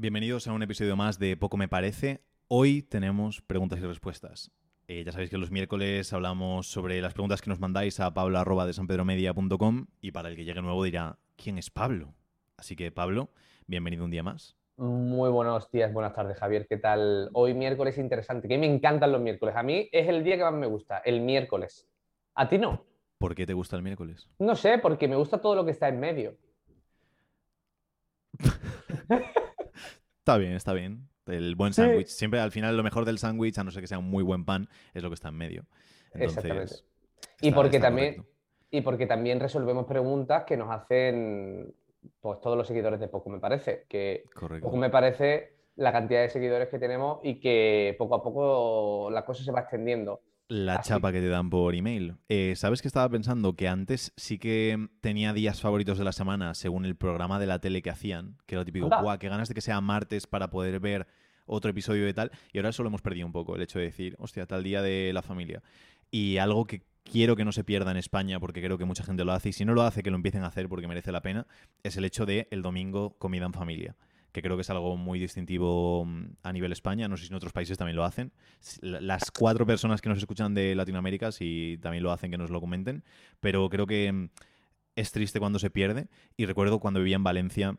Bienvenidos a un episodio más de Poco Me Parece. Hoy tenemos preguntas y respuestas. Eh, ya sabéis que los miércoles hablamos sobre las preguntas que nos mandáis a pablo.desanpedromedia.com y para el que llegue nuevo dirá, ¿quién es Pablo? Así que Pablo, bienvenido un día más. Muy buenos días, buenas tardes, Javier. ¿Qué tal? Hoy miércoles interesante, que me encantan los miércoles. A mí es el día que más me gusta, el miércoles. ¿A ti no? ¿Por qué te gusta el miércoles? No sé, porque me gusta todo lo que está en medio. está bien, está bien. El buen sándwich. Siempre al final lo mejor del sándwich, a no ser que sea un muy buen pan, es lo que está en medio. Exactamente. y porque también y porque también resolvemos preguntas que nos hacen pues todos los seguidores de Poco me parece, que Poco me parece la cantidad de seguidores que tenemos y que poco a poco la cosa se va extendiendo. La chapa que te dan por email. Eh, ¿Sabes que estaba pensando? Que antes sí que tenía días favoritos de la semana según el programa de la tele que hacían, que era lo típico, ¡guau! ¡Qué ganas de que sea martes para poder ver otro episodio de tal! Y ahora solo hemos perdido un poco el hecho de decir, hostia, tal día de la familia. Y algo que quiero que no se pierda en España, porque creo que mucha gente lo hace, y si no lo hace, que lo empiecen a hacer porque merece la pena, es el hecho de el domingo comida en familia que creo que es algo muy distintivo mm, a nivel España. No sé si en otros países también lo hacen. Las cuatro personas que nos escuchan de Latinoamérica sí también lo hacen, que nos lo comenten. Pero creo que mm, es triste cuando se pierde. Y recuerdo cuando vivía en Valencia,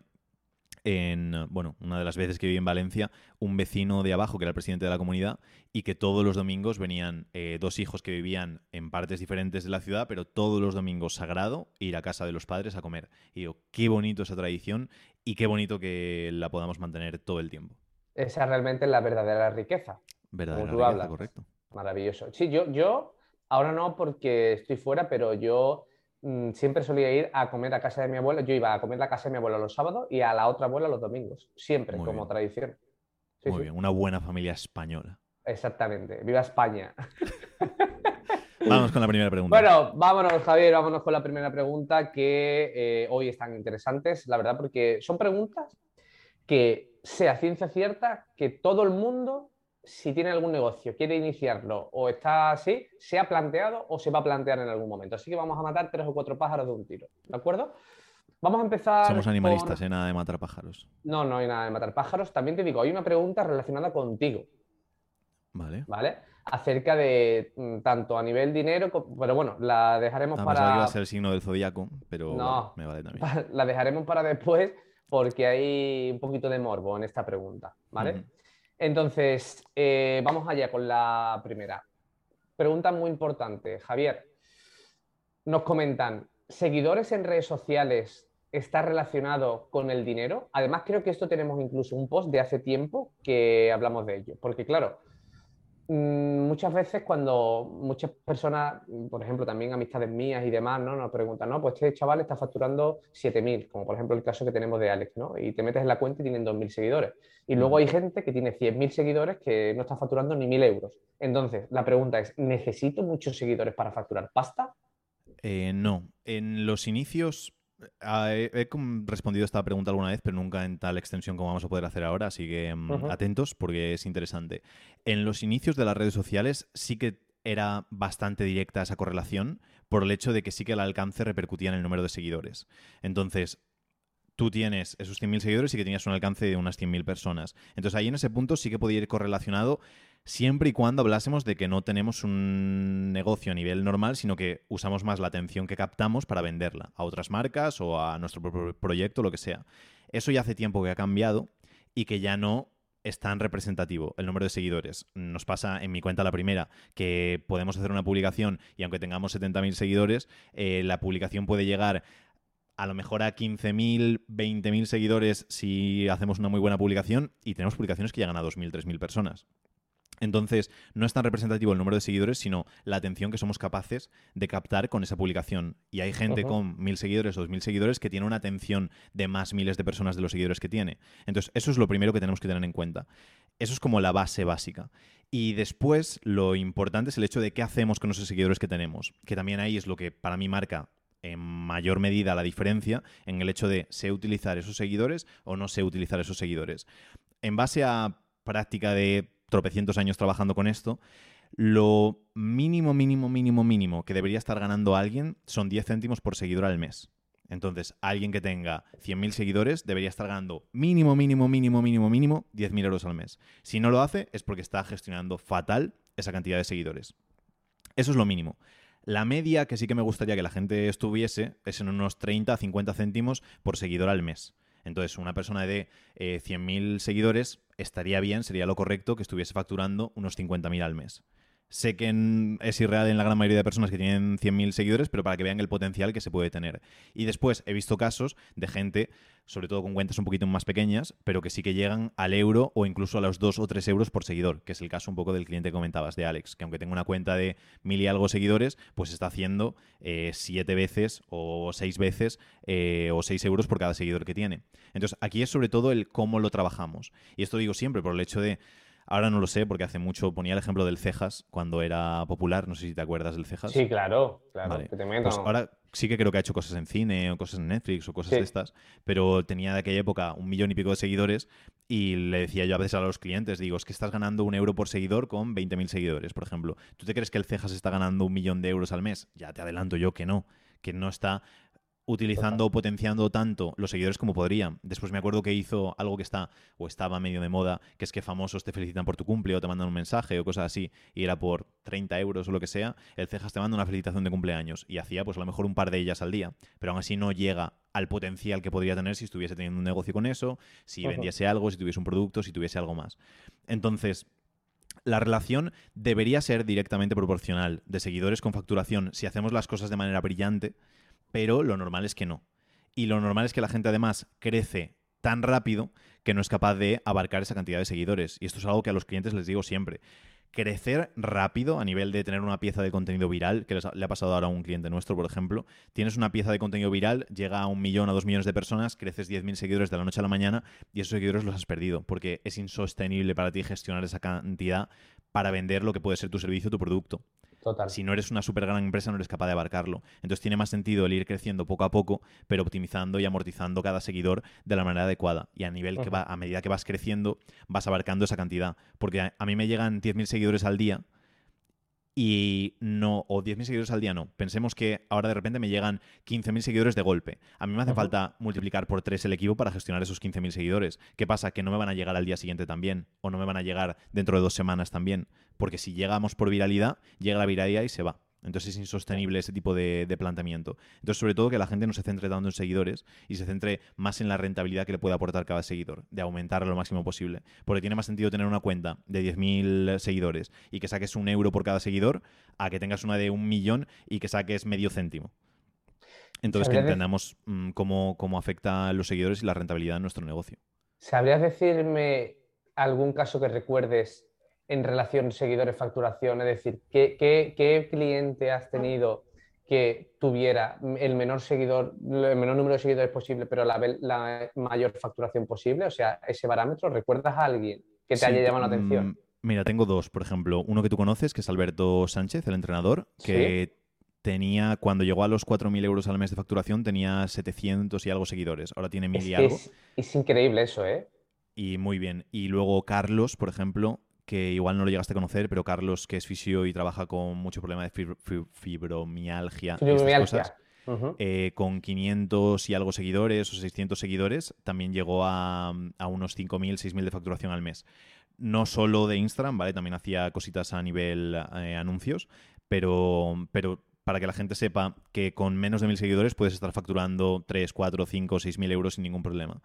en, bueno, una de las veces que viví en Valencia, un vecino de abajo, que era el presidente de la comunidad, y que todos los domingos venían eh, dos hijos que vivían en partes diferentes de la ciudad, pero todos los domingos sagrado ir a casa de los padres a comer. Y digo, qué bonito esa tradición y qué bonito que la podamos mantener todo el tiempo. Esa realmente es la verdadera riqueza. Verdadera riqueza, correcto. Maravilloso. Sí, yo, yo ahora no porque estoy fuera, pero yo mm, siempre solía ir a comer a casa de mi abuela. Yo iba a comer a casa de mi abuela los sábados y a la otra abuela los domingos. Siempre, como tradición. Muy bien, una buena familia española. Exactamente. ¡Viva España! Vamos con la primera pregunta. Bueno, vámonos, Javier, vámonos con la primera pregunta que eh, hoy están interesantes, la verdad, porque son preguntas que sea ciencia cierta que todo el mundo, si tiene algún negocio, quiere iniciarlo o está así, se ha planteado o se va a plantear en algún momento. Así que vamos a matar tres o cuatro pájaros de un tiro, ¿de acuerdo? Vamos a empezar. Somos animalistas, ¿eh? Nada de matar pájaros. No, no hay nada de matar pájaros. También te digo, hay una pregunta relacionada contigo. Vale. ¿Vale? acerca de mm, tanto a nivel dinero, pero bueno, la dejaremos ah, para. iba a ser el signo del zodiaco, pero no, me vale también. La dejaremos para después porque hay un poquito de morbo en esta pregunta, ¿vale? Entonces, eh, vamos allá con la primera. Pregunta muy importante, Javier. Nos comentan, ¿seguidores en redes sociales está relacionado con el dinero? Además, creo que esto tenemos incluso un post de hace tiempo que hablamos de ello, porque claro, muchas veces cuando muchas personas, por ejemplo, también amistades mías y demás, ¿no? Nos preguntan, no, pues este chaval está facturando 7.000, como por ejemplo el caso que tenemos de Alex, ¿no? Y te metes en la cuenta y tienen 2.000 seguidores. Y luego hay gente que tiene 100.000 seguidores que no está facturando ni 1.000 euros. Entonces, la pregunta es, ¿necesito muchos seguidores para facturar pasta? Eh, no. En los inicios Ah, he, respondido a esta pregunta alguna vez, pero nunca en tal extensión como vamos a poder hacer ahora, así que mm, atentos porque es interesante. En los inicios de las redes sociales sí que era bastante directa esa correlación por el hecho de que sí que el alcance repercutía en el número de seguidores. Entonces, tú tienes esos 100.000 seguidores y que tenías un alcance de unas 100.000 personas. Entonces ahí en ese punto sí que podía ir correlacionado siempre y cuando hablásemos de que no tenemos un negocio a nivel normal, sino que usamos más la atención que captamos para venderla a otras marcas o a nuestro propio proyecto, lo que sea. Eso ya hace tiempo que ha cambiado y que ya no es tan representativo el número de seguidores. Nos pasa en mi cuenta la primera, que podemos hacer una publicación y aunque tengamos 70.000 seguidores, eh, la publicación puede llegar a lo mejor a 15.000, 20.000 seguidores si hacemos una muy buena publicación y tenemos publicaciones que llegan a 2.000, 3.000 personas. Entonces, no es tan representativo el número de seguidores, sino la atención que somos capaces de captar con esa publicación. Y hay gente con mil seguidores o dos mil seguidores que tiene una atención de más miles de personas de los seguidores que tiene. Entonces, eso es lo primero que tenemos que tener en cuenta. Eso es como la base básica. Y después, lo importante es el hecho de qué hacemos con esos seguidores que tenemos, que también ahí es lo que para mí marca en mayor medida la diferencia en el hecho de sé utilizar esos seguidores o no sé utilizar esos seguidores. En base a práctica de tropecientos años trabajando con esto, lo mínimo, mínimo, mínimo, mínimo que debería estar ganando alguien son 10 céntimos por seguidor al mes. Entonces, alguien que tenga 100.000 seguidores debería estar ganando mínimo, mínimo, mínimo, mínimo, mínimo 10.000 euros al mes. Si no lo hace es porque está gestionando fatal esa cantidad de seguidores. Eso es lo mínimo. La media que sí que me gustaría que la gente estuviese es en unos 30 a 50 céntimos por seguidor al mes. Entonces, una persona de 100.000 seguidores estaría bien, sería lo correcto que estuviese facturando unos 50.000 al mes. Sé que es irreal en la gran mayoría de personas que tienen 100.000 seguidores, pero para que vean el potencial que se puede tener. Y después he visto casos de gente, sobre todo con cuentas un poquito más pequeñas, pero que sí que llegan al euro o incluso a los 2 o 3 euros por seguidor, que es el caso un poco del cliente que comentabas, de Alex, que aunque tenga una cuenta de mil y algo seguidores, pues está haciendo 7 eh, veces o 6 veces eh, o 6 euros por cada seguidor que tiene. Entonces, aquí es sobre todo el cómo lo trabajamos. Y esto digo siempre por el hecho de Ahora no lo sé porque hace mucho ponía el ejemplo del Cejas cuando era popular. No sé si te acuerdas del Cejas. Sí, claro, claro. Pues ahora sí que creo que ha hecho cosas en cine o cosas en Netflix o cosas de estas, pero tenía de aquella época un millón y pico de seguidores y le decía yo a veces a los clientes, digo, es que estás ganando un euro por seguidor con 20.000 seguidores, por ejemplo. ¿Tú te crees que el Cejas está ganando un millón de euros al mes? Ya te adelanto yo que no que no está utilizando o potenciando tanto los seguidores como podría. Después me acuerdo que hizo algo que está o estaba medio de moda, que es que famosos te felicitan por tu cumple o te mandan un mensaje o cosas así, y era por 30 euros o lo que sea, el Cejas te manda una felicitación de cumpleaños y hacía pues a lo mejor un par de ellas al día, pero aún así no llega al potencial que podría tener si estuviese teniendo un negocio con eso, si vendiese algo, si tuviese un producto, si tuviese algo más. Entonces, la relación debería ser directamente proporcional de seguidores con facturación si hacemos las cosas de manera brillante pero lo normal es que no. Y lo normal es que la gente además crece tan rápido que no es capaz de abarcar esa cantidad de seguidores. Y esto es algo que a los clientes les digo siempre. Crecer rápido a nivel de tener una pieza de contenido viral, que le ha pasado ahora a un cliente nuestro, por ejemplo. Tienes una pieza de contenido viral, llega a un millón o dos millones de personas, creces 10.000 seguidores de la noche a la mañana y esos seguidores los has perdido, porque es insostenible para ti gestionar esa cantidad para vender lo que puede ser tu servicio tu producto. Si no eres una súper gran empresa, no eres capaz de abarcarlo. Entonces tiene más sentido el ir creciendo poco a poco, pero optimizando y amortizando cada seguidor de la manera adecuada. Y a nivel que va, a medida que vas creciendo, vas abarcando esa cantidad. Porque a, mí me llegan 10.000 seguidores al día y no, o 10.000 seguidores al día no. Pensemos que ahora de repente me llegan 15.000 seguidores de golpe. A mí me hace falta multiplicar por 3 el equipo para gestionar esos 15.000 seguidores. ¿Qué pasa? Que no me van a llegar al día siguiente también, o no me van a llegar dentro de dos semanas también porque si llegamos por viralidad, llega la viralidad y se va. Entonces es insostenible ese tipo de, planteamiento. Entonces, sobre todo que la gente no se centre tanto en seguidores y se centre más en la rentabilidad que le puede aportar cada seguidor, de aumentar lo máximo posible. Porque tiene más sentido tener una cuenta de 10.000 seguidores y que saques un euro por cada seguidor a que tengas una de un millón y que saques medio céntimo. Entonces, que entendamos mm, cómo, cómo afecta los seguidores y la rentabilidad en nuestro negocio. ¿Sabrías decirme algún caso que recuerdes en relación seguidores-facturación? Es decir, ¿qué, cliente has tenido que tuviera el menor seguidor, el menor número de seguidores posible, pero la, la mayor facturación posible? O sea, ese parámetro, ¿recuerdas a alguien que te haya llamado la atención? Mm, mira, tengo dos, por ejemplo. Uno que tú conoces, que es Alberto Sánchez, el entrenador, que tenía, cuando llegó a los 4.000 euros al mes de facturación, tenía 700 y algo seguidores. Ahora tiene 1.000 y algo. es increíble eso, ¿eh? Y muy bien. Y luego Carlos, por ejemplo, que igual no lo llegaste a conocer, pero Carlos, que es fisio y trabaja con mucho problema de fibromialgia, cosas, eh, con 500 y algo seguidores o 600 seguidores, también llegó a, unos 5.000, 6.000 de facturación al mes. No solo de Instagram, ¿vale? También hacía cositas a nivel eh, anuncios, pero, pero para que la gente sepa que con menos de 1.000 seguidores puedes estar facturando 3, 4, 5, 6.000 euros sin ningún problema.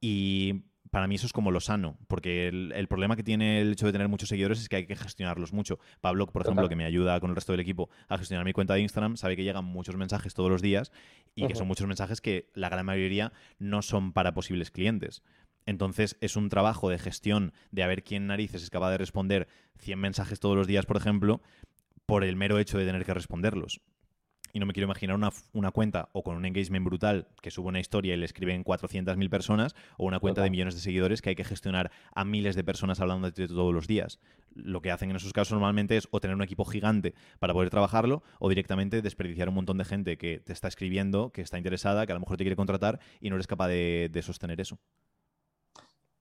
Y para mí eso es como lo sano, porque el, problema que tiene el hecho de tener muchos seguidores es que hay que gestionarlos mucho. Pablo, por ejemplo, que me ayuda con el resto del equipo a gestionar mi cuenta de Instagram, sabe que llegan muchos mensajes todos los días y que son muchos mensajes que la gran mayoría no son para posibles clientes. Entonces es un trabajo de gestión de a ver quién narices es capaz de responder 100 mensajes todos los días, por ejemplo, por el mero hecho de tener que responderlos y no me quiero imaginar una, cuenta o con un engagement brutal que sube una historia y le escriben 400.000 personas o una cuenta de millones de seguidores que hay que gestionar a miles de personas hablando de todos los días. Lo que hacen en esos casos normalmente es o tener un equipo gigante para poder trabajarlo o directamente desperdiciar un montón de gente que te está escribiendo, que está interesada, que a lo mejor te quiere contratar y no eres capaz de, sostener eso.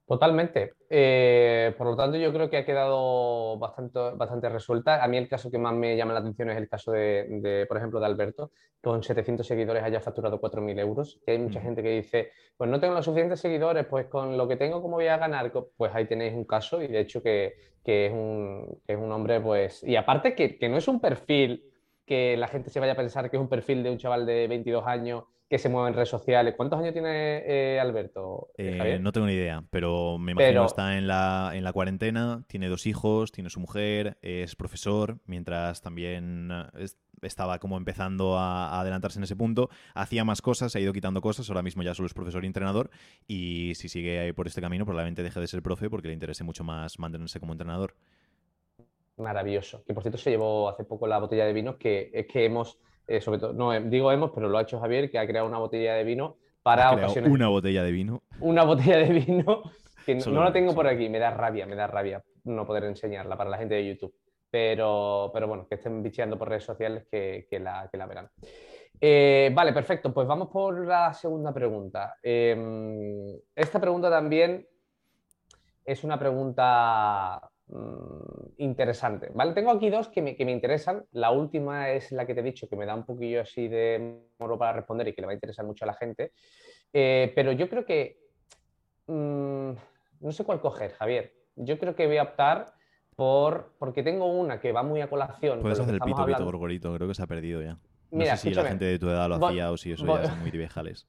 Totalmente. Eh, por lo tanto, yo creo que ha quedado bastante, bastante resuelta. A mí el caso que más me llama la atención es el caso de, por ejemplo, de Alberto, que con 700 seguidores haya facturado 4.000 euros. Que hay mucha gente que dice, pues no tengo los suficientes seguidores, pues con lo que tengo, ¿cómo voy a ganar? Pues ahí tenéis un caso y de hecho que, es, un, es, un, hombre, pues... Y aparte que, que no es un perfil que la gente se vaya a pensar que es un perfil de un chaval de 22 años que se mueve en redes sociales. ¿Cuántos años tiene eh, Alberto? Eh, no tengo ni idea, pero me imagino que está en la, en la cuarentena, tiene dos hijos, tiene su mujer, es profesor, mientras también eh, estaba como empezando a, adelantarse en ese punto. Hacía más cosas, ha ido quitando cosas, ahora mismo ya solo es profesor y entrenador, y si sigue por este camino probablemente deje de ser profe porque le interese mucho más mantenerse como entrenador. Maravilloso. Que por cierto se llevó hace poco la botella de vino que es que hemos eh, sobre todo, no eh, digo hemos, pero lo ha hecho Javier, que ha creado una botella de vino para ocasiones. Una botella de vino. Una botella de vino que no, la tengo por aquí, me da rabia, me da rabia no poder enseñarla para la gente de YouTube. Pero, pero bueno, que estén bicheando por redes sociales que, la, que la, verán. Eh, vale, perfecto. Pues vamos por la segunda pregunta. Em, esta pregunta también es una pregunta Mm, interesante. ¿vale? Tengo aquí dos que me, interesan. La última es la que te he dicho, que me da un poquillo así de moro para responder y que le va a interesar mucho a la gente. Eh, pero yo creo que... Mm, no sé cuál coger, Javier. Yo creo que voy a optar por... Porque tengo una que va muy a colación. Puedes hacer el pito, pito, gorgorito. Creo que se ha perdido ya. No sé si la gente de tu edad lo hacía o si eso ya son muy viejales.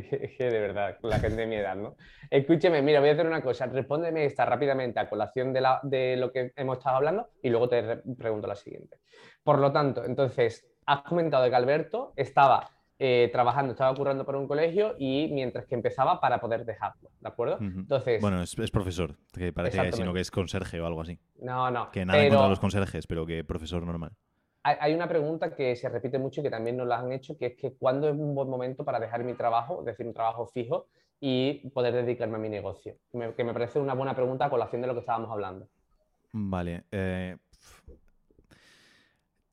De verdad, la gente de mi edad, ¿no? Escúcheme, mira, voy a hacer una cosa. Respóndeme esta rápidamente a colación de, la, de lo que hemos estado hablando y luego te pregunto la siguiente. Por lo tanto, entonces, has comentado que Alberto estaba eh, trabajando, estaba currando por un colegio y mientras que empezaba para poder dejarlo, ¿de acuerdo? Entonces, bueno, es, profesor, que parece sino que es conserje o algo así. No, no. Que nada en contra de los conserjes, pero que profesor normal hay una pregunta que se repite mucho y que también nos la han hecho, que es que ¿cuándo es un buen momento para dejar mi trabajo, es decir, un trabajo fijo, y poder dedicarme a mi negocio? que me parece una buena pregunta a colación de lo que estábamos hablando. Vale. Eh,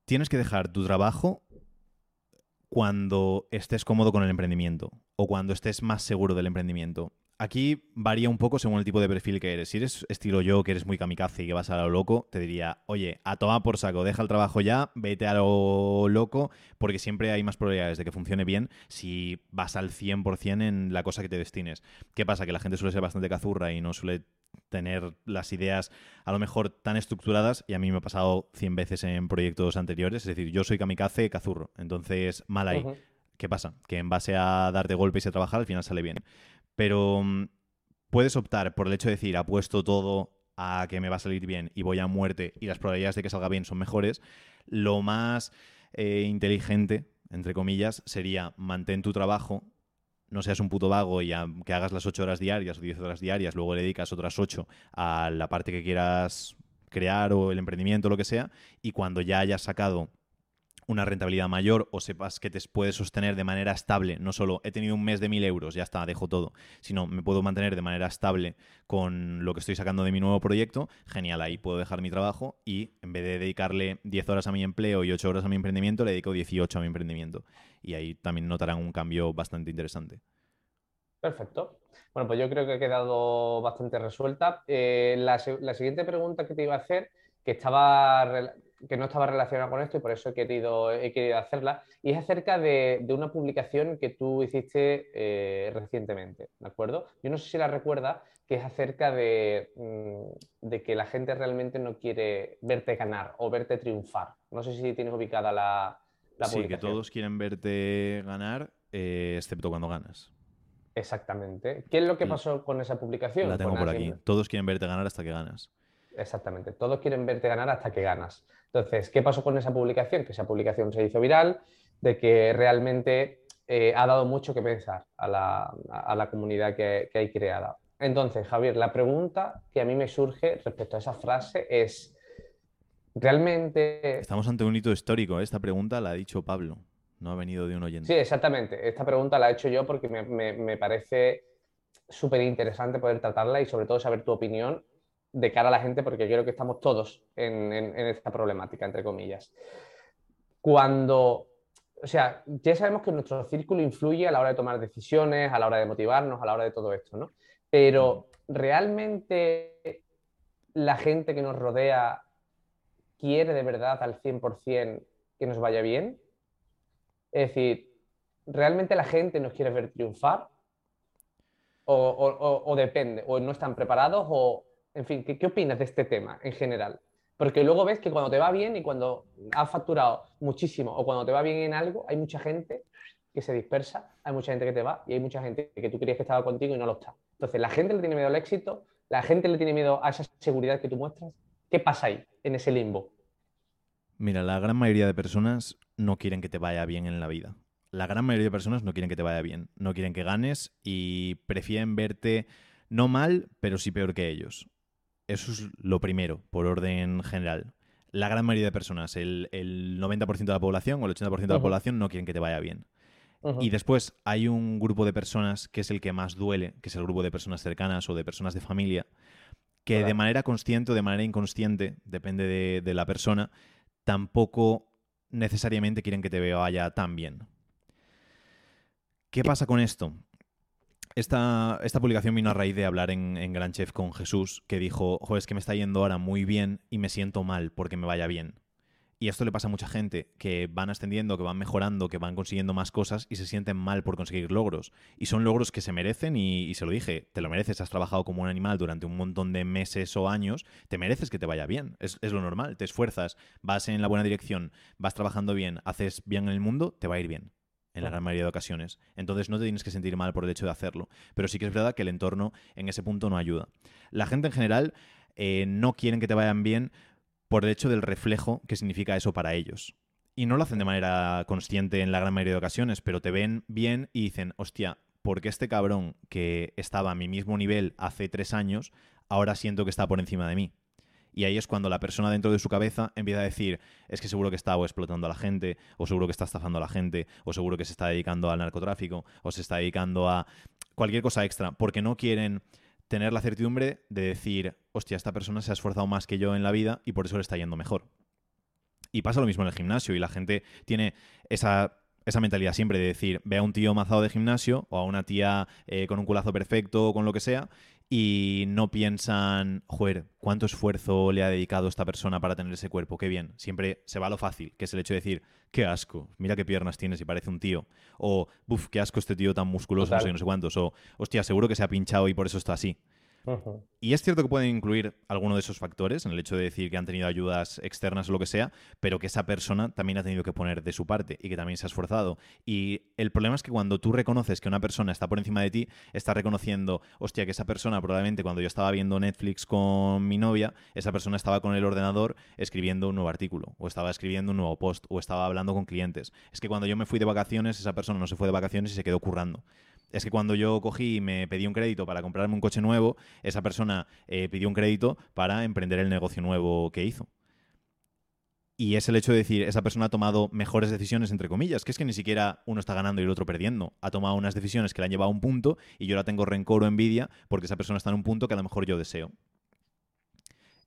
tienes que dejar tu trabajo cuando estés cómodo con el emprendimiento o cuando estés más seguro del emprendimiento. Aquí varía un poco según el tipo de perfil que eres. Si eres estilo yo, que eres muy kamikaze y que vas a lo loco, te diría, oye, a tomar por saco, deja el trabajo ya, vete a lo loco, porque siempre hay más probabilidades de que funcione bien si vas al 100% en la cosa que te destines. ¿Qué pasa? Que la gente suele ser bastante cazurra y no suele tener las ideas a lo mejor tan estructuradas y a mí me ha pasado 100 veces en proyectos anteriores. Es decir, yo soy kamikaze, cazurro. Entonces, mal ahí. ¿Qué pasa? Que en base a darte golpes y a trabajar, al final sale bien. Pero mm, puedes optar por el hecho de decir, apuesto todo a que me va a salir bien y voy a muerte y las probabilidades de que salga bien son mejores. Lo más eh, inteligente, entre comillas, sería mantén tu trabajo, no seas un puto vago y que hagas las 8 horas diarias o 10 horas diarias, luego le dedicas otras 8 a la parte que quieras crear o el emprendimiento lo que sea, y cuando ya hayas sacado una rentabilidad mayor o sepas que te puedes sostener de manera estable, no solo he tenido un mes de mil euros, ya está, dejo todo, sino me puedo mantener de manera estable con lo que estoy sacando de mi nuevo proyecto, genial, ahí puedo dejar mi trabajo y en vez de dedicarle 10 horas a mi empleo y 8 horas a mi emprendimiento, le dedico 18 a mi emprendimiento. Y ahí también notarán un cambio bastante interesante. Perfecto. Bueno, pues yo creo que ha quedado bastante resuelta. Eh, la, la siguiente pregunta que te iba a hacer, que estaba que no estaba relacionada con esto y por eso he querido, he querido hacerla, y es acerca de, una publicación que tú hiciste eh, recientemente, ¿de acuerdo? Yo no sé si la recuerda, que es acerca de, mm, de, que la gente realmente no quiere verte ganar o verte triunfar. No sé si tienes ubicada la, la sí, que todos quieren verte ganar, eh, excepto cuando ganas. Exactamente. ¿Qué es lo que pasó con esa publicación? La tengo por aquí. Todos quieren verte ganar hasta que ganas. Exactamente. Todos quieren verte ganar hasta que ganas. Entonces, ¿qué pasó con esa publicación? Que esa publicación se hizo viral, de que realmente eh, ha dado mucho que pensar a la, comunidad que, hay creada. Entonces, Javier, la pregunta que a mí me surge respecto a esa frase es, ¿realmente... Estamos ante un hito histórico. Esta pregunta la ha dicho Pablo, no ha venido de un oyente. Sí, exactamente. Esta pregunta la he hecho yo porque me, me parece súper interesante poder tratarla y sobre todo saber tu opinión de cara a la gente, porque creo que estamos todos en, esta problemática, entre comillas. Cuando, o sea, ya sabemos que nuestro círculo influye a la hora de tomar decisiones, a la hora de motivarnos, a la hora de todo esto, ¿no? pero ¿realmente la gente que nos rodea quiere de verdad al 100% que nos vaya bien? Es decir, ¿realmente la gente nos quiere ver triunfar? O, depende, o no están preparados, o, en fin, ¿qué, ¿qué opinas de este tema en general? Porque luego ves que cuando te va bien y cuando has facturado muchísimo o cuando te va bien en algo, hay mucha gente que se dispersa, hay mucha gente que te va y hay mucha gente que tú creías que estaba contigo y no lo está. Entonces, la gente le tiene miedo al éxito, la gente le tiene miedo a esa seguridad que tú muestras. ¿Qué pasa ahí, en ese limbo? Mira, la gran mayoría de personas no quieren que te vaya bien en la vida. La gran mayoría de personas no quieren que te vaya bien, no quieren que ganes y prefieren verte no mal, pero sí peor que ellos. Eso es lo primero, por orden general. La gran mayoría de personas, el, 90% de la población o el 80% de la población no quieren que te vaya bien. Y después hay un grupo de personas que es el que más duele, que es el grupo de personas cercanas o de personas de familia, que de manera consciente o de manera inconsciente, depende de, de la persona, tampoco necesariamente quieren que te vaya tan bien. ¿Qué pasa con esto? Esta, publicación vino a raíz de hablar en, Gran Chef con Jesús, que dijo, joder, es que me está yendo ahora muy bien y me siento mal porque me vaya bien. Y esto le pasa a mucha gente, que van ascendiendo, que van mejorando, que van consiguiendo más cosas y se sienten mal por conseguir logros. Y son logros que se merecen y, se lo dije, te lo mereces, has trabajado como un animal durante un montón de meses o años, te mereces que te vaya bien, es lo normal, te esfuerzas, vas en la buena dirección, vas trabajando bien, haces bien en el mundo, te va a ir bien en la gran mayoría de ocasiones. Entonces no te tienes que sentir mal por el hecho de hacerlo. Pero sí que es verdad que el entorno en ese punto no ayuda. La gente en general eh, no quieren que te vayan bien por el hecho del reflejo que significa eso para ellos. Y no lo hacen de manera consciente en la gran mayoría de ocasiones, pero te ven bien y dicen, hostia, porque este cabrón que estaba a mi mismo nivel hace tres años, ahora siento que está por encima de mí? Y ahí es cuando la persona dentro de su cabeza empieza a decir, es que seguro que está explotando a la gente, o seguro que está estafando a la gente, o seguro que se está dedicando al narcotráfico, o se está dedicando a cualquier cosa extra, porque no quieren tener la certidumbre de decir, hostia, esta persona se ha esforzado más que yo en la vida y por eso le está yendo mejor. Y pasa lo mismo en el gimnasio y la gente tiene esa esa mentalidad siempre de decir, ve a un tío mazado de gimnasio o a una tía eh, con un culazo perfecto o con lo que sea y no piensan, joder, cuánto esfuerzo le ha dedicado esta persona para tener ese cuerpo, qué bien. Siempre se va a lo fácil, que es el hecho de decir, qué asco, mira qué piernas tienes y parece un tío. O, buf, qué asco este tío tan musculoso, no sé, no sé cuántos. O, hostia, seguro que se ha pinchado y por eso está así. Y es cierto que pueden incluir alguno de esos factores en el hecho de decir que han tenido ayudas externas o lo que sea, pero que esa persona también ha tenido que poner de su parte y que también se ha esforzado. Y el problema es que cuando tú reconoces que una persona está por encima de ti, estás reconociendo, hostia, que esa persona probablemente cuando yo estaba viendo Netflix con mi novia, esa persona estaba con el ordenador escribiendo un nuevo artículo, o estaba escribiendo un nuevo post, o estaba hablando con clientes. Es que cuando yo me fui de vacaciones, esa persona no se fue de vacaciones y se quedó currando es que cuando yo cogí y me pedí un crédito para comprarme un coche nuevo, esa persona eh, pidió un crédito para emprender el negocio nuevo que hizo. Y es el hecho de decir, esa persona ha tomado mejores decisiones, entre comillas, que es que ni siquiera uno está ganando y el otro perdiendo. Ha tomado unas decisiones que le han llevado a un punto y yo la tengo rencor o envidia porque esa persona está en un punto que a lo mejor yo deseo.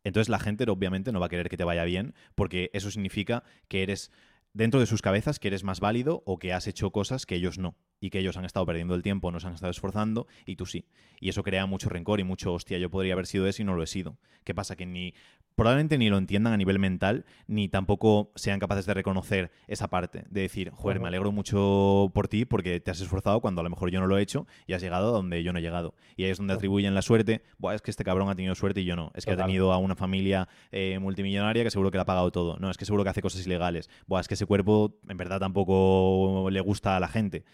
Entonces la gente obviamente no va a querer que te vaya bien porque eso significa que eres dentro de sus cabezas que eres más válido o que has hecho cosas que ellos no y que ellos han estado perdiendo el tiempo, no se han estado esforzando y tú sí. Y eso crea mucho rencor y mucho, hostia, yo podría haber sido eso y no lo he sido. ¿Qué pasa? Que ni probablemente ni lo entiendan a nivel mental, ni tampoco sean capaces de reconocer esa parte, de decir, joder, me alegro mucho por ti porque te has esforzado cuando a lo mejor yo no lo he hecho y has llegado a donde yo no he llegado. Y ahí es donde atribuyen la suerte, Buah, es que este cabrón ha tenido suerte y yo no. Es que ha tenido a una familia eh, multimillonaria que seguro que le ha pagado todo. No, es que seguro que hace cosas ilegales. Buah, es que ese cuerpo en verdad tampoco le gusta a la gente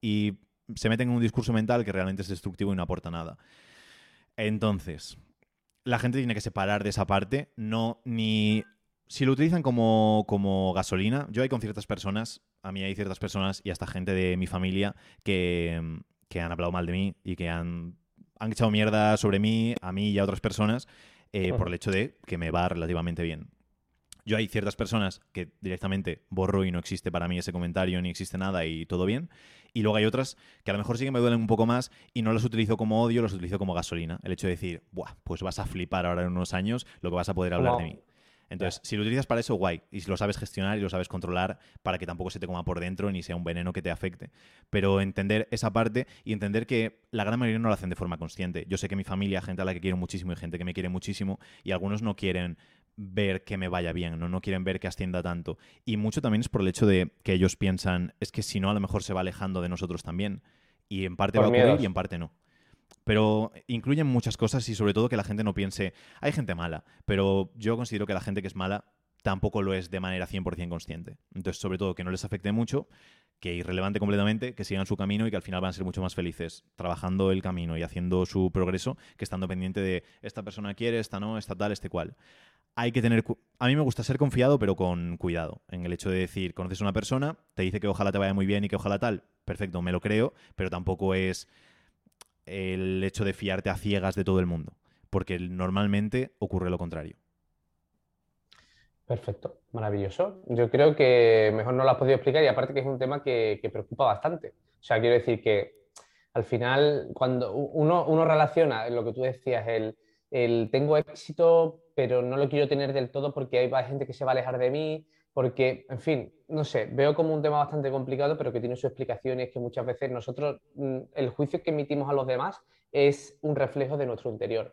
y se meten en un discurso mental que realmente es destructivo y no aporta nada. Entonces, la gente tiene que separar de esa parte, no ni... Si lo utilizan como, como gasolina, yo hay con ciertas personas, a mí hay ciertas personas y hasta gente de mi familia que, que han hablado mal de mí y que han, han echado mierda sobre mí, a mí y a otras personas, eh, por el hecho de que me va relativamente bien. Yo hay ciertas personas que directamente borro y no existe para mí ese comentario ni existe nada y todo bien. Y luego hay otras que a lo mejor sí que me duelen un poco más y no las utilizo como odio, las utilizo como gasolina. El hecho de decir, Buah, pues vas a flipar ahora en unos años lo que vas a poder hablar de mí. Entonces, si lo utilizas para eso, guay. Y si lo sabes gestionar y lo sabes controlar para que tampoco se te coma por dentro ni sea un veneno que te afecte. Pero entender esa parte y entender que la gran mayoría no lo hacen de forma consciente. Yo sé que mi familia, gente a la que quiero muchísimo y gente que me quiere muchísimo, y algunos no quieren ver que me vaya bien, ¿no? no quieren ver que ascienda tanto. Y mucho también es por el hecho de que ellos piensan, es que si no, a lo mejor se va alejando de nosotros también. Y en parte va a ocurrir y en parte no pero incluyen muchas cosas y sobre todo que la gente no piense, hay gente mala, pero yo considero que la gente que es mala tampoco lo es de manera 100% consciente. Entonces, sobre todo, que no les afecte mucho, que irrelevante completamente, que sigan su camino y que al final van a ser mucho más felices trabajando el camino y haciendo su progreso que estando pendiente de esta persona quiere, esta no, esta tal, este cual. Hay que tener... A mí me gusta ser confiado, pero con cuidado. En el hecho de decir, conoces a una persona, te dice que ojalá te vaya muy bien y que ojalá tal, perfecto, me lo creo, pero tampoco es el hecho de fiarte a ciegas de todo el mundo, porque normalmente ocurre lo contrario. Perfecto, maravilloso. Yo creo que mejor no lo has podido explicar y aparte que es un tema que, preocupa bastante. O sea, quiero decir que al final, cuando uno, uno relaciona lo que tú decías, el, el, tengo éxito, pero no lo quiero tener del todo porque hay gente que se va a alejar de mí, porque, en fin, no sé, veo como un tema bastante complicado, pero que tiene su explicación y es que muchas veces nosotros, mm, el juicio que emitimos a los demás es un reflejo de nuestro interior.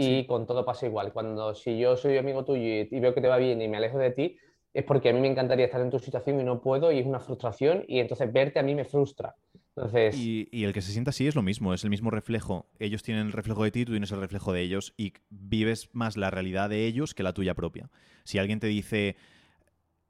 Y con todo pasa igual. Cuando si yo soy amigo tuyo y, veo que te va bien y me alejo de ti, es porque a mí me encantaría estar en tu situación y no puedo y es una frustración y entonces verte a mí me frustra. Y, el que se sienta así es lo mismo, es el mismo reflejo. Ellos tienen el reflejo de ti, tú tienes el reflejo de ellos y vives más la realidad de ellos que la tuya propia. Si alguien te dice,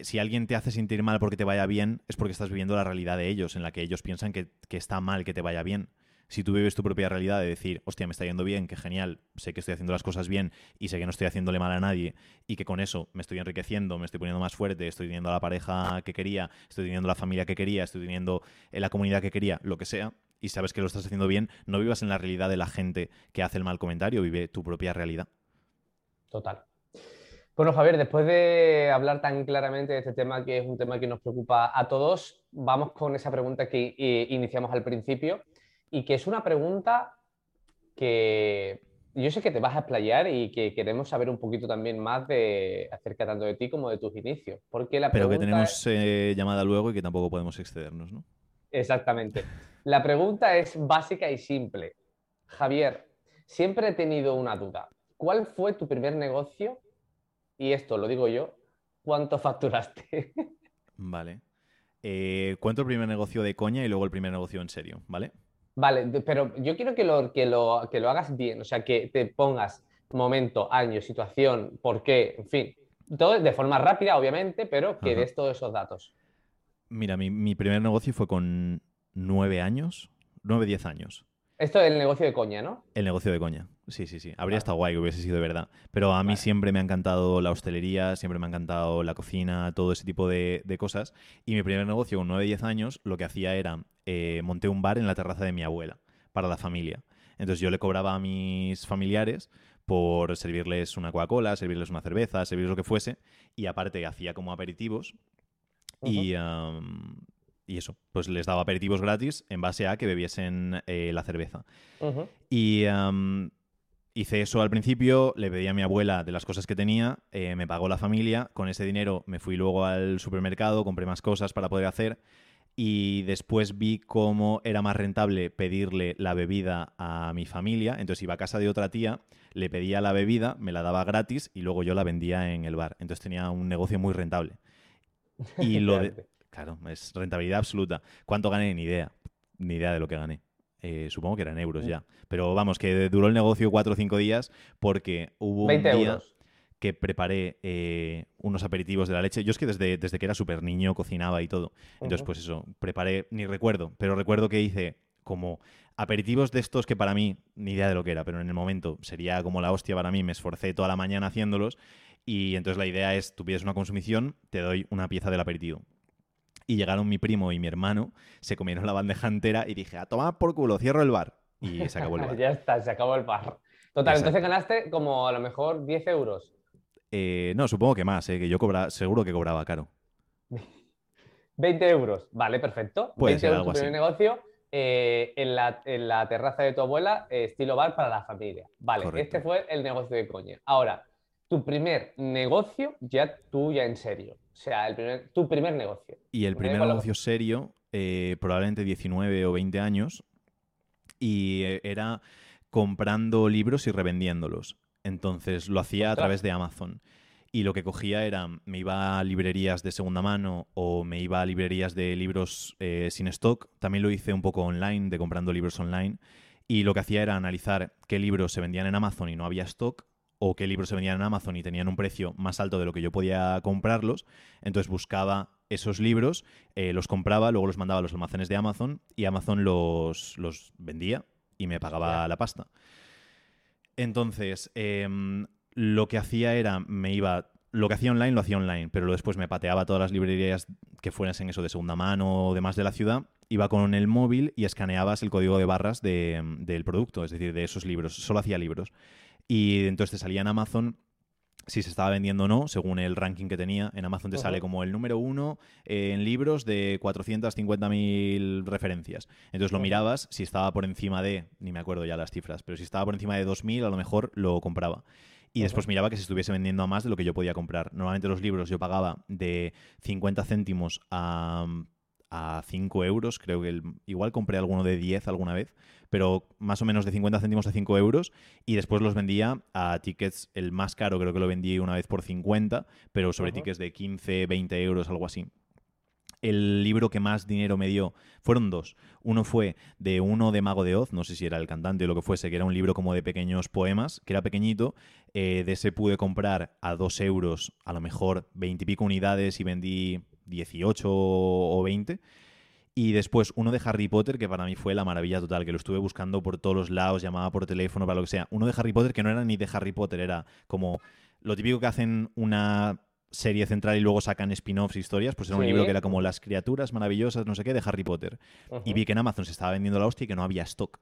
si alguien te hace sentir mal porque te vaya bien, es porque estás viviendo la realidad de ellos, en la que ellos piensan que, está mal que te vaya bien. Si tú vives tu propia realidad de decir, hostia, me está yendo bien, que genial, sé que estoy haciendo las cosas bien y sé que no estoy haciéndole mal a nadie y que con eso me estoy enriqueciendo, me estoy poniendo más fuerte, estoy teniendo la pareja que quería, estoy teniendo la familia que quería, estoy teniendo eh, la comunidad que quería, lo que sea, y sabes que lo estás haciendo bien, no vivas en la realidad de la gente que hace el mal comentario, vive tu propia realidad. Total. Bueno, Javier, después de hablar tan claramente de este tema, que es un tema que nos preocupa a todos, vamos con esa pregunta que eh, iniciamos al principio y que es una pregunta que yo sé que te vas a explayar y que queremos saber un poquito también más de acerca tanto de ti como de tus inicios. Porque la Pero que tenemos eh, llamada luego y que tampoco podemos excedernos, ¿no? Exactamente. La pregunta es básica y simple. Javier, siempre he tenido una duda. ¿Cuál fue tu primer negocio y esto lo digo yo, ¿cuánto facturaste? Vale. Eh, cuento el primer negocio de coña y luego el primer negocio en serio, ¿vale? Vale, pero yo quiero que lo, que lo, que lo hagas bien, o sea, que te pongas momento, año, situación, por qué, en fin, todo de forma rápida, obviamente, pero que des todos esos datos. Mira, mi, mi, primer negocio fue con nueve años, nueve, diez años. Esto es el negocio de coña, ¿no? El negocio de coña. Sí, sí, sí. Habría estado guay que hubiese sido de verdad. Pero a mí siempre me ha encantado la hostelería, siempre me ha encantado la cocina, todo ese tipo de, cosas. Y mi primer negocio con 9-10 años lo que hacía era eh, monté un bar en la terraza de mi abuela para la familia. Entonces yo le cobraba a mis familiares por servirles una Coca-Cola, servirles una cerveza, servirles lo que fuese. Y aparte hacía como aperitivos. Y y eso, pues les daba aperitivos gratis en base a que bebiesen eh, la cerveza. Y hice eso al principio, le pedí a mi abuela de las cosas que tenía, eh, me pagó la familia, con ese dinero me fui luego al supermercado, compré más cosas para poder hacer y después vi cómo era más rentable pedirle la bebida a mi familia, entonces iba a casa de otra tía, le pedía la bebida, me la daba gratis y luego yo la vendía en el bar, entonces tenía un negocio muy rentable. Y lo de... Claro, es rentabilidad absoluta. ¿Cuánto gané? Ni idea. Ni idea de lo que gané. Eh, supongo que eran euros ya. Pero vamos, que duró el negocio cuatro o cinco días porque hubo un día que preparé eh, unos aperitivos de la leche. Yo es que desde, desde que era súper niño cocinaba y todo. Entonces, pues eso, preparé, ni recuerdo, pero recuerdo que hice como aperitivos de estos que para mí, ni idea de lo que era, pero en el momento sería como la hostia para mí, me esforcé toda la mañana haciéndolos y entonces la idea es, tú pides una consumición, te doy una pieza del aperitivo y llegaron mi primo y mi hermano, se comieron la bandeja entera y dije, a tomar por culo, cierro el bar. Y se acabó el bar. ya está, se acabó el bar. Total, entonces ganaste como a lo mejor 10 euros. Eh, no, supongo que más, eh, que yo cobra, seguro que cobraba caro. 20 euros, vale, perfecto. Puede 20 euros tu primer negocio eh, en, la, terraza de tu abuela, estilo bar para la familia. Vale, este fue el negocio de coña. Ahora, tu primer negocio ya tú ya en serio. O sea, el primer, tu primer negocio. Y el primer negocio serio, eh, probablemente 19 o 20 años, y eh, era comprando libros y revendiéndolos. Entonces lo hacía a través de Amazon. Y lo que cogía era, me iba a librerías de segunda mano o me iba a librerías de libros eh, sin stock. También lo hice un poco online, de comprando libros online. Y lo que hacía era analizar qué libros se vendían en Amazon y no había stock, o qué libros se vendían en Amazon y tenían un precio más alto de lo que yo podía comprarlos. Entonces buscaba esos libros, eh, los compraba, luego los mandaba a los almacenes de Amazon y Amazon los, los vendía y me pagaba la pasta. Entonces, em, lo que hacía era, me iba lo que hacía online lo hacía online, pero después me pateaba todas las librerías que fuesen eso de segunda mano o demás de la ciudad iba con el móvil y escaneabas el código de barras del producto, es decir, de esos libros. Solo hacía libros. Y entonces te salía en Amazon si se estaba vendiendo o no, según el ranking que tenía. En Amazon te sale como el número uno en libros de 450.000 referencias. Entonces lo mirabas, si estaba por encima de, ni me acuerdo ya las cifras, pero si estaba por encima de 2.000, a lo mejor lo compraba. Y después miraba que se estuviese vendiendo a más de lo que yo podía comprar. Normalmente los libros yo pagaba de 50 céntimos a a 5 euros, creo que igual compré alguno de 10 alguna vez, pero más o menos de 50 céntimos a 5 euros y después los vendía a tickets, el más caro creo que lo vendí una vez por 50, pero sobre tickets de 15, 20 euros, algo así. El libro que más dinero me dio fueron dos. Uno fue de uno de Mago de Oz, no sé si era el cantante o lo que fuese, que era un libro como de pequeños poemas, que era pequeñito. Eh, de ese pude comprar a 2 euros, a lo mejor 20 y pico unidades y vendí 18 o 20. Y después uno de Harry Potter, que para mí fue la maravilla total, que lo estuve buscando por todos los lados, llamaba por teléfono, para lo que sea. Uno de Harry Potter que no era ni de Harry Potter, era como lo típico que hacen una serie central y luego sacan spin-offs, historias, pues era un libro que era como Las criaturas maravillosas, no sé qué, de Harry Potter. Y vi que en Amazon se estaba vendiendo la hostia y que no había stock.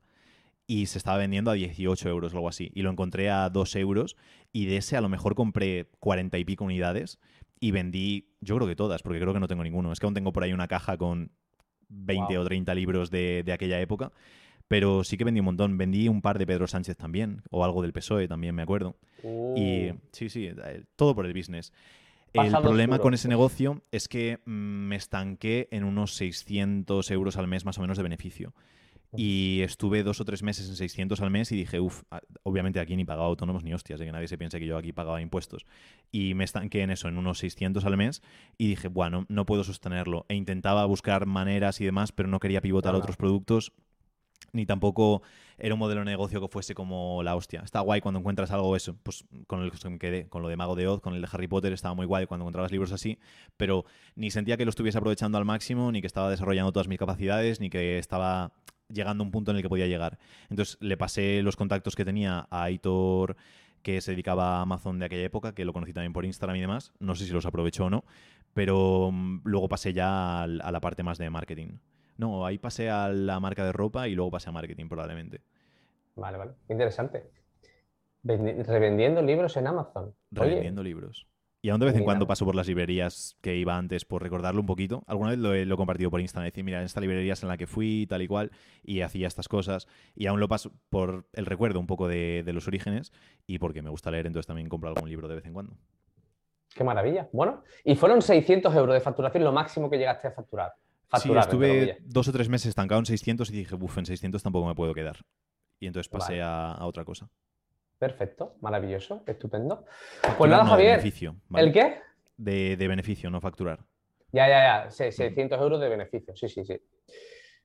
Y se estaba vendiendo a 18 euros o algo así. Y lo encontré a 2 euros. Y de ese a lo mejor compré 40 y pico unidades y vendí, yo creo que todas, porque creo que no tengo ninguno. Es que aún tengo por ahí una caja con 20 o 30 libros de, aquella época. Pero sí que vendí un montón. Vendí un par de Pedro Sánchez también, o algo del PSOE también, me acuerdo. Y uh. sí, sí, eh, todo por el business. el problema con ese negocio es que mm, me estanqué en unos 600 euros al mes más o menos de beneficio. Y estuve dos o tres meses en 600 al mes y dije, uff, obviamente aquí ni pagaba autónomos ni hostias, de que nadie se piense que yo aquí pagaba impuestos. Y me estanqué en eso, en unos 600 al mes, y dije, bueno, no puedo sostenerlo. E intentaba buscar maneras y demás, pero no quería pivotar a otros productos, ni tampoco era un modelo de negocio que fuese como la hostia. Está guay cuando encuentras algo eso, pues con el que me quedé, con lo de Mago de Oz, con el de Harry Potter, estaba muy guay cuando encontrabas libros así, pero ni sentía que lo estuviese aprovechando al máximo, ni que estaba desarrollando todas mis capacidades, ni que estaba llegando a un punto en el que podía llegar. Entonces le pasé los contactos que tenía a Aitor, que se dedicaba a Amazon de aquella época, que lo conocí también por Instagram y demás. No sé si los aprovechó o no, pero mm, luego pasé ya a la parte más de marketing. No, ahí pasé a la marca de ropa y luego pasé a marketing probablemente. Vale, vale. Interesante. revendiendo libros en Amazon. Revendiendo libros. Y aún de vez en cuando paso por las librerías que iba antes por recordarlo un poquito. Alguna vez lo he, compartido por Instagram. Decir, mira, en esta librería es en la que fui, tal y cual, y hacía estas cosas. Y aún lo paso por el recuerdo un poco de, los orígenes y porque me gusta leer, entonces también compro algún libro de vez en cuando. Qué maravilla. Bueno, y fueron 600 euros de facturación lo máximo que llegaste a facturar. sí, estuve dos o tres meses estancado en 600 y dije, uff, en 600 tampoco me puedo quedar. Y entonces pasé a otra cosa. Perfecto, maravilloso, estupendo. Pues nada, Javier. ¿El qué? De, beneficio, no facturar. Ya, ya, ya. 600 euros de beneficio. Sí, sí, sí.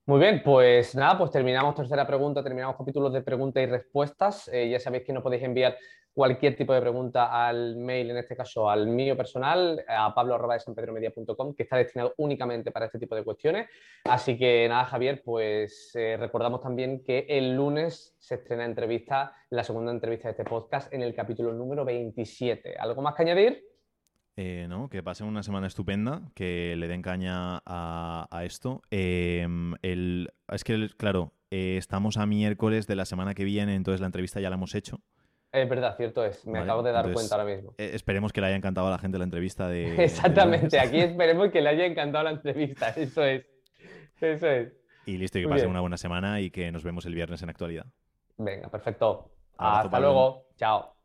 Muy bien, pues nada, pues terminamos tercera pregunta, terminamos capítulos de preguntas y respuestas. Eh, ya sabéis que no podéis enviar cualquier tipo de pregunta al mail, en este caso al mío personal, a pablo.sanpedromedia.com, que está destinado únicamente para este tipo de cuestiones. Así que nada, Javier, pues eh, recordamos también que el lunes se estrena entrevista, la segunda entrevista de este podcast en el capítulo número 27. ¿Algo más que añadir? Eh, no, que pasen una semana estupenda, que le den caña a, esto. Em, es que, claro, eh, estamos a miércoles de la semana que viene, entonces la entrevista ya la hemos hecho. Es verdad, cierto es. Me acabo de dar cuenta ahora mismo. Eh, esperemos que le haya encantado a la gente la entrevista de. Exactamente, aquí esperemos que le haya encantado la entrevista. Eso es. Eso es. Y listo, y que pasen una buena semana y que nos vemos el viernes en actualidad. Venga, perfecto. Hasta luego. Chao.